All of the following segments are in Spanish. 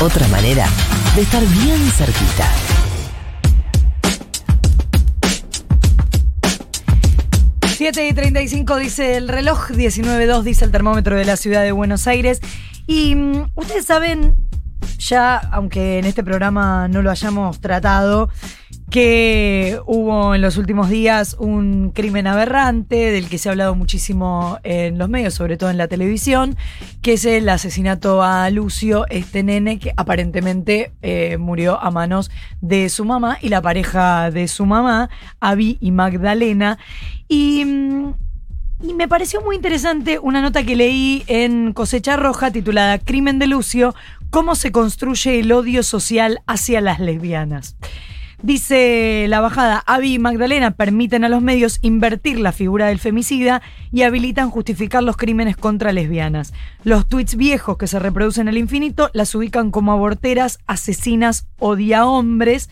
Otra manera de estar bien cerquita. Siete y 35 dice el reloj, 19.2 dice el termómetro de la ciudad de Buenos Aires. Y mm, ustedes saben, ya, aunque en este programa no lo hayamos tratado, que hubo en los últimos días un crimen aberrante del que se ha hablado muchísimo en los medios, sobre todo en la televisión, que es el asesinato a Lucio, este nene que aparentemente eh, murió a manos de su mamá y la pareja de su mamá, Abby y Magdalena. Y, mm, y me pareció muy interesante una nota que leí en Cosecha Roja titulada Crimen de Lucio, cómo se construye el odio social hacia las lesbianas. Dice la bajada, Avi y Magdalena permiten a los medios invertir la figura del femicida y habilitan justificar los crímenes contra lesbianas. Los tweets viejos que se reproducen al infinito las ubican como aborteras, asesinas, odia hombres.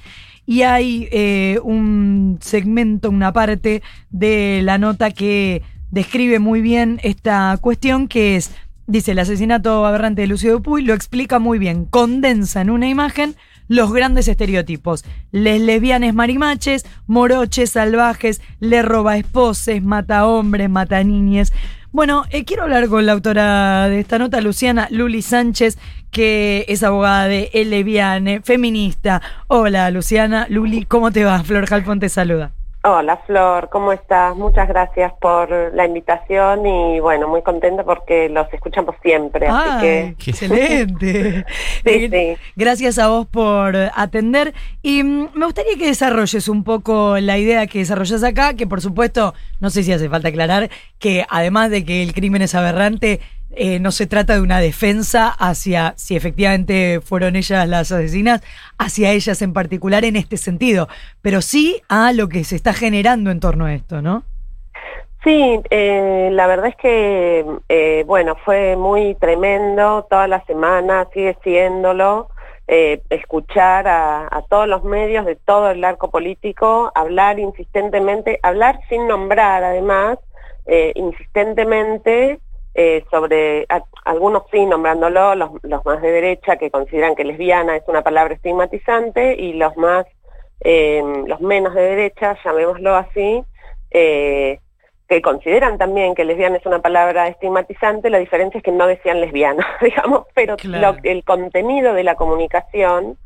Y hay eh, un segmento, una parte de la nota que describe muy bien esta cuestión, que es, dice, el asesinato aberrante de Lucio Dupuy, lo explica muy bien, condensa en una imagen los grandes estereotipos. Les lesbianes marimaches, moroches salvajes, le roba esposes, mata hombres, mata niñes. Bueno, eh, quiero hablar con la autora de esta nota, Luciana Luli Sánchez, que es abogada de El feminista. Hola, Luciana. Luli, ¿cómo te va? Flor Jalfón te saluda. Hola Flor, ¿cómo estás? Muchas gracias por la invitación y bueno, muy contenta porque los escuchamos siempre. así que... excelente! sí, Gracias a vos por atender y mm, me gustaría que desarrolles un poco la idea que desarrollas acá, que por supuesto, no sé si hace falta aclarar, que además de que el crimen es aberrante, eh, no se trata de una defensa hacia, si efectivamente fueron ellas las asesinas, hacia ellas en particular en este sentido, pero sí a lo que se está generando en torno a esto, ¿no? Sí, eh, la verdad es que, eh, bueno, fue muy tremendo toda la semana, sigue siéndolo, escuchar a, todos los medios de todo el arco político, hablar insistentemente, hablar sin nombrar además, insistentemente eh, sobre algunos sí nombrándolo, los, más de derecha que consideran que lesbiana es una palabra estigmatizante y los más, em, los menos de derecha, llamémoslo así, eh, que consideran también que lesbiana es una palabra estigmatizante, la diferencia es que no decían lesbiana, digamos, pero el contenido de la comunicación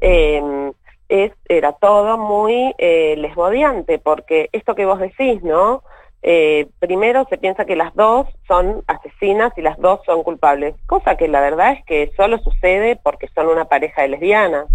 em, es, era todo muy eh, lesbodiante, porque esto que vos decís, ¿no? Eh, primero se piensa que las dos son asesinas y las dos son culpables, cosa que la verdad es que solo sucede porque son una pareja de lesbianas,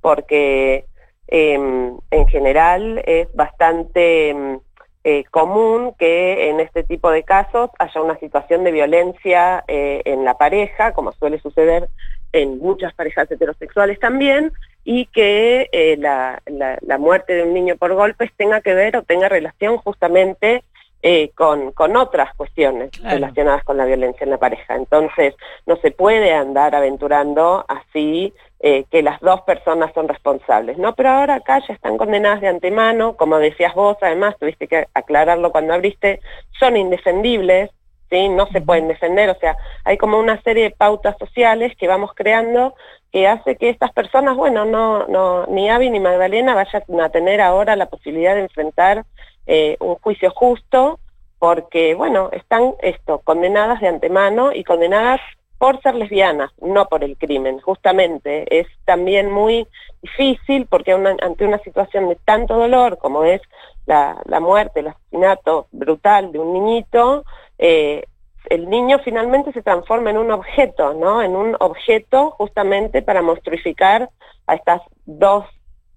porque em, en general es bastante em, eh, común que en este tipo de casos haya una situación de violencia eh, en la pareja, como suele suceder en muchas parejas heterosexuales también, y que la, la, muerte de un niño por golpes tenga que ver o tenga relación justamente eh, con, con, otras cuestiones relacionadas con la violencia en la pareja. Entonces, no se puede andar aventurando así eh, que las dos personas son responsables, ¿no? Pero ahora acá ya están condenadas de antemano, como decías vos, además tuviste que aclararlo cuando abriste, son indefendibles, ¿sí? No se pueden defender, o sea, hay como una serie de pautas sociales que vamos creando que hace que estas personas, bueno, no, no, ni Avi ni Magdalena vayan a tener ahora la posibilidad de enfrentar eh, un juicio justo, porque, bueno, están esto, condenadas de antemano y condenadas por ser lesbianas, no por el crimen, justamente. Es también muy difícil porque ante una situación de tanto dolor como es la, muerte, el asesinato brutal de un niñito, eh, el niño finalmente se transforma en un objeto, ¿no? En un objeto justamente para monstruificar a estas dos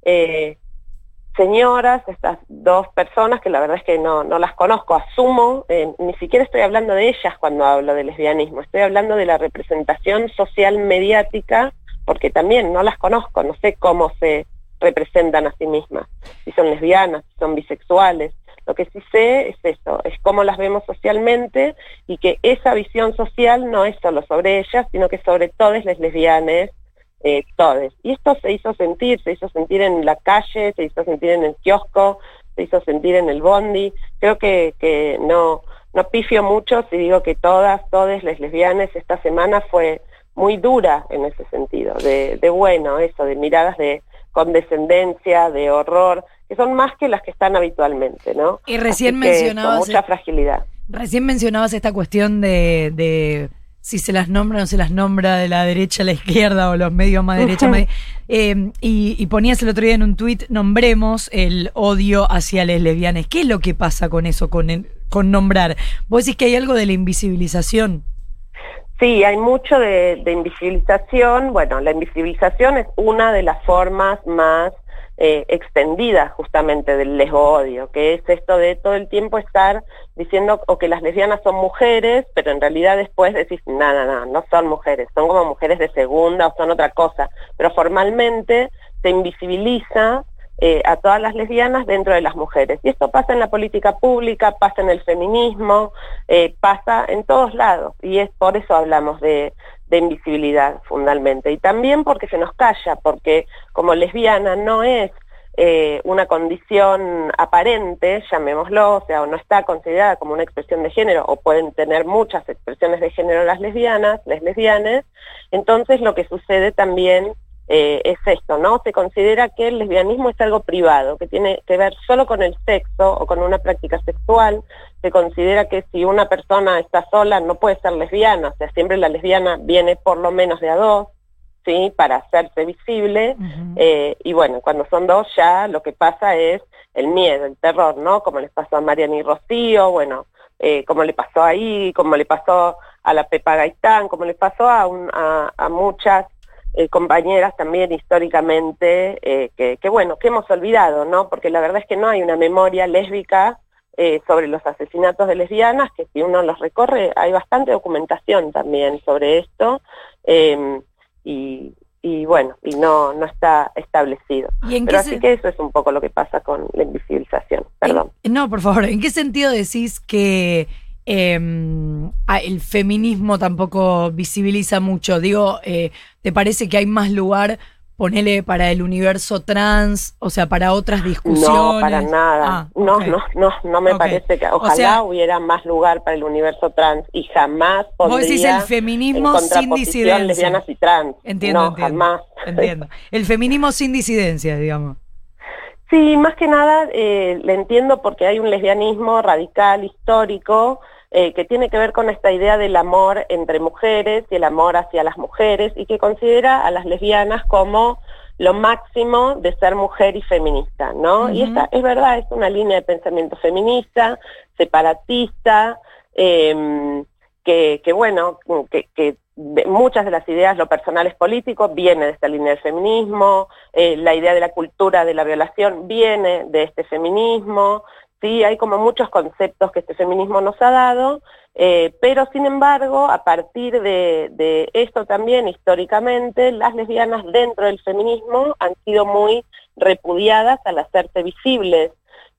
eh, señoras, estas dos personas que la verdad es que no, no las conozco, asumo, eh, ni siquiera estoy hablando de ellas cuando hablo de lesbianismo, estoy hablando de la representación social mediática, porque también no las conozco, no sé cómo se representan a sí mismas, si son lesbianas, si son bisexuales, lo que sí sé es eso, es cómo las vemos socialmente y que esa visión social no es solo sobre ellas, sino que sobre todas las lesbianas, eh, todos. Y esto se hizo sentir, se hizo sentir en la calle, se hizo sentir en el kiosco, se hizo sentir en el bondi. Creo que, que no, no pifio mucho si digo que todas, todas las lesbianas esta semana fue muy dura en ese sentido, de, de bueno, eso, de miradas de condescendencia, de horror, que son más que las que están habitualmente, ¿no? Y recién mencionabas... Con mucha fragilidad. Recién mencionabas esta cuestión de, de si se las nombra o no se las nombra de la derecha a la izquierda o los medios más derecha. más- eh, y, y ponías el otro día en un tuit, nombremos el odio hacia las lesbianas. ¿Qué es lo que pasa con eso, con, el- con nombrar? ¿Vos decís que hay algo de la invisibilización? Sí, hay mucho de, de invisibilización. Bueno, la invisibilización es una de las formas más eh, extendidas justamente del lesbo-odio, que es esto de todo el tiempo estar diciendo o que las lesbianas son mujeres, pero en realidad después decís, no, no, no, no son mujeres, son como mujeres de segunda o son otra cosa, pero formalmente se invisibiliza eh, a todas las lesbianas dentro de las mujeres. Y esto pasa en la política pública, pasa en el feminismo, eh, pasa en todos lados. Y es por eso hablamos de, de invisibilidad fundamentalmente. Y también porque se nos calla, porque como lesbiana no es eh, una condición aparente, llamémoslo, o sea, o no está considerada como una expresión de género, o pueden tener muchas expresiones de género las lesbianas, las lesbianas, entonces lo que sucede también eh, es esto, ¿no? Se considera que el lesbianismo es algo privado, que tiene que ver solo con el sexo o con una práctica sexual. Se considera que si una persona está sola no puede ser lesbiana, o sea, siempre la lesbiana viene por lo menos de a dos, ¿sí? Para hacerse visible. Eh, y bueno, cuando son dos ya lo que pasa es el miedo, el terror, ¿no? Como les pasó a Mariana y Rocío, bueno, eh, como le pasó ahí, como le pasó a la Pepa Gaitán, como le pasó a, un- a, a muchas eh, compañeras también históricamente, eh, que, que bueno, que hemos olvidado, ¿no? Porque la verdad es que no hay una memoria lésbica eh, sobre los asesinatos de lesbianas, que si uno los recorre hay bastante documentación también sobre esto, eh, y, y bueno, y no, no está establecido. ¿Y en Pero así se- que eso es un poco lo que pasa con la invisibilización, perdón. En- no, por favor, ¿en qué sentido decís que eh, el feminismo tampoco visibiliza mucho? Digo, eh, ¿te parece que hay más lugar, ponele, para el universo trans, o sea, para otras discusiones? No, para nada. Ah, no, no, no, no me parece que ojalá sea- hubiera más lugar para el universo trans y jamás Vos pondría decís el en feminismo sin disidencia. lesbianas y trans. Entiendo, no, entiendo. jamás. Entiendo. El feminismo sin disidencia, digamos. Sí, más que nada eh, le entiendo porque hay un lesbianismo radical, histórico, eh, que tiene que ver con esta idea del amor entre mujeres y el amor hacia las mujeres y que considera a las lesbianas como lo máximo de ser mujer y feminista, ¿no? Y esta es verdad, es una línea de pensamiento feminista, separatista, eh, que, que bueno, que, muchas de las ideas, lo personal es político, viene de esta línea del feminismo, eh, la idea de la cultura de la violación viene de este feminismo, sí, hay como muchos conceptos que este feminismo nos ha dado, eh, pero sin embargo, a partir de, esto también históricamente, las lesbianas dentro del feminismo han sido muy repudiadas al hacerse visibles,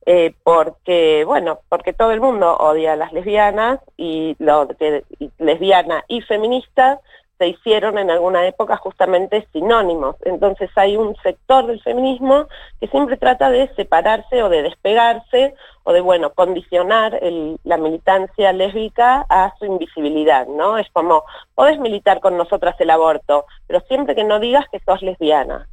eh, porque, bueno, porque todo el mundo odia a las lesbianas y lo que y lesbiana y feminista se hicieron en alguna época justamente sinónimos. Entonces hay un sector del feminismo que siempre trata de separarse o de despegarse o de, bueno, condicionar la militancia lésbica a su invisibilidad, ¿no? Es como, podés militar con nosotras el aborto, pero siempre que no digas que sos lesbiana.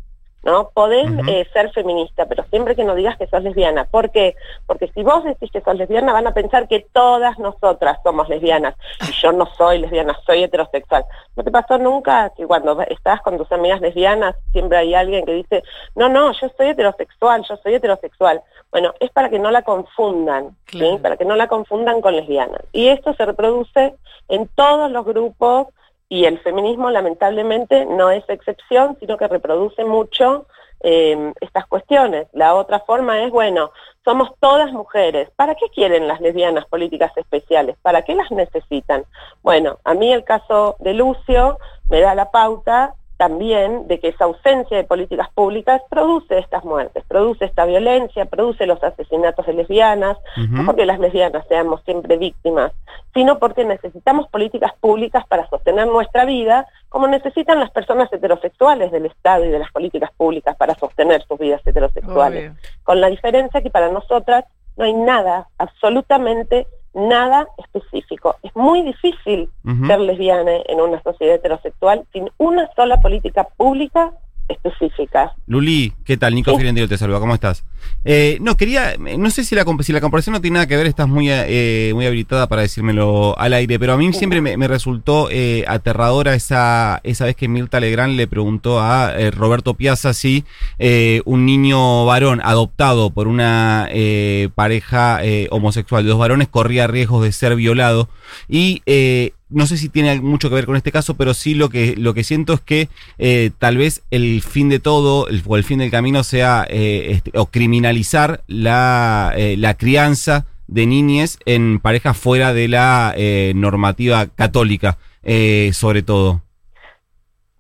¿No? Podés eh, ser feminista, pero siempre que no digas que sos lesbiana. ¿Por qué? Porque si vos decís que sos lesbiana, van a pensar que todas nosotras somos lesbianas. Y yo no soy lesbiana, soy heterosexual. ¿No te pasó nunca que cuando estás con tus amigas lesbianas, siempre hay alguien que dice, no, no, yo soy heterosexual, yo soy heterosexual? Bueno, es para que no la confundan. Para que no la confundan con lesbiana. Y esto se reproduce en todos los grupos y el feminismo lamentablemente no es excepción, sino que reproduce mucho eh, estas cuestiones. La otra forma es, bueno, somos todas mujeres. ¿Para qué quieren las lesbianas políticas especiales? ¿Para qué las necesitan? Bueno, a mí el caso de Lucio me da la pauta también de que esa ausencia de políticas públicas produce estas muertes, produce esta violencia, produce los asesinatos de lesbianas, no porque las lesbianas seamos siempre víctimas, sino porque necesitamos políticas públicas para sostener nuestra vida, como necesitan las personas heterosexuales del Estado y de las políticas públicas para sostener sus vidas heterosexuales. Obvio. Con la diferencia que para nosotras no hay nada, absolutamente nada específico. Es muy difícil ser lesbiana en una sociedad heterosexual sin una sola política pública específica. Luli, ¿qué tal? Nico Sí. Firendio te saluda, ¿cómo estás? Eh, no, quería, no sé si la, si la comparación no tiene nada que ver, estás muy, eh, muy habilitada para decírmelo al aire, pero a mí siempre me, me resultó eh, aterradora esa, esa vez que Mirta Legrand le preguntó a eh, Roberto Piazza si eh, un niño varón adoptado por una eh, pareja eh, homosexual de dos varones corría riesgos de ser violado y eh, no sé si tiene mucho que ver con este caso, pero sí lo que, lo que siento es que eh, tal vez el fin de todo el, o el fin del camino sea eh, este, o criminalizar la, eh, la crianza de niñes en parejas fuera de la eh, normativa católica, eh, sobre todo.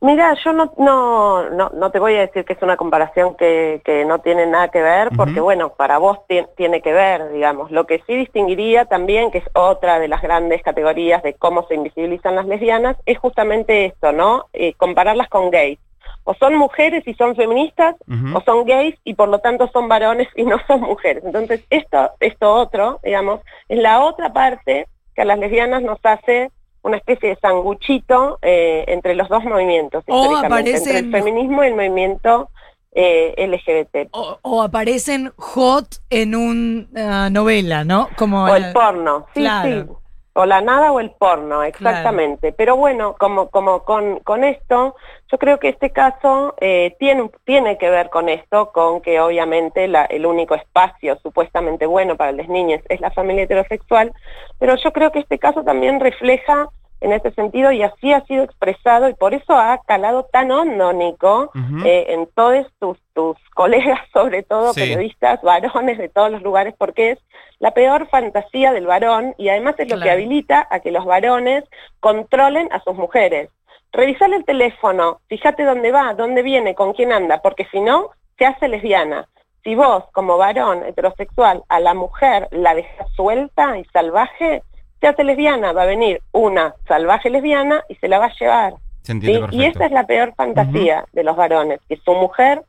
Mira, yo no, no, no, no te voy a decir que es una comparación que, que no tiene nada que ver, porque bueno, para vos ti- tiene que ver, digamos. Lo que sí distinguiría también, que es otra de las grandes categorías de cómo se invisibilizan las lesbianas, es justamente esto, ¿no? Eh, compararlas con gays. O son mujeres y son feministas, o son gays y por lo tanto son varones y no son mujeres. Entonces, esto, esto otro, digamos, es la otra parte que a las lesbianas nos hace una especie de sanguchito eh, entre los dos movimientos, O históricamente, entre el feminismo y el movimiento eh, LGBT. O, o aparecen hot en una novela, ¿no? Como O el porno, sí, Claro. sí. O la nada o el porno, exactamente. Pero bueno, como, como con, con esto, yo creo que este caso eh, tiene, tiene que ver con esto, con que obviamente la- el único espacio supuestamente bueno para las niñas es la familia heterosexual, pero yo creo que este caso también refleja en ese sentido y así ha sido expresado y por eso ha calado tan hondo, Nico, eh, en todos tus, tus colegas, sobre todo Sí. periodistas, varones de todos los lugares, porque es la peor fantasía del varón y además es lo que habilita a que los varones controlen a sus mujeres. Revisar el teléfono, fíjate dónde va, dónde viene, con quién anda, porque si no, se hace lesbiana. Si vos, como varón heterosexual, a la mujer la dejas suelta y salvaje, se hace lesbiana, va a venir una salvaje lesbiana y se la va a llevar. Se entiende ¿sí? Y esa es la peor fantasía de los varones, que su mujer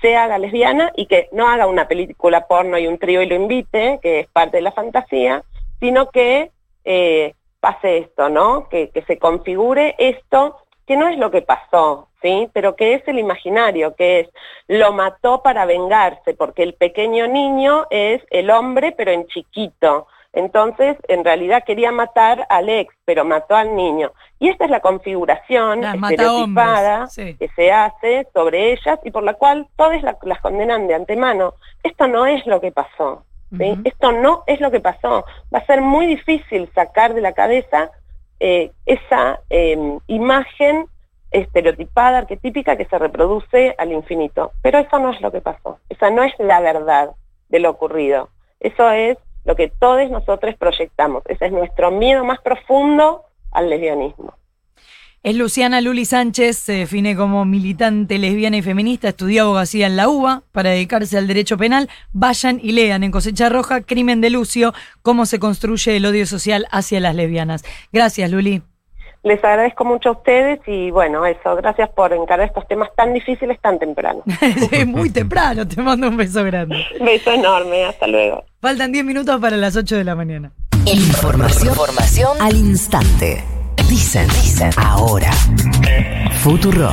se haga lesbiana y que no haga una película porno y un trío y lo invite, que es parte de la fantasía, sino que eh, pase esto, ¿no? Que, que se configure esto, que no es lo que pasó, ¿sí? Pero que es el imaginario, que es lo mató para vengarse, porque el pequeño niño es el hombre, pero en chiquito. Entonces, en realidad quería matar al ex, pero mató al niño. Y esta es la configuración Las estereotipada sí. que se hace sobre ellas y por la cual todas la- las condenan de antemano. Esto no es lo que pasó. Esto no es lo que pasó. Va a ser muy difícil sacar de la cabeza eh, esa eh, imagen estereotipada, arquetípica que se reproduce al infinito. Pero eso no es lo que pasó. Esa no es la verdad de lo ocurrido. Eso es lo que todos nosotros proyectamos. Ese es nuestro miedo más profundo al lesbianismo. Es Luciana Luli Sánchez, se define como militante lesbiana y feminista, estudió abogacía en la UBA para dedicarse al derecho penal. Vayan y lean en Cosecha Roja, Crimen de Lucio, cómo se construye el odio social hacia las lesbianas. Gracias, Luli. Les agradezco mucho a ustedes y bueno, eso, gracias por encarar estos temas tan difíciles tan temprano. es muy temprano, te mando un beso grande. Beso enorme, hasta luego. Faltan 10 minutos para las 8 de la mañana. Información, información al instante. Dicen, dicen ahora. Futuro.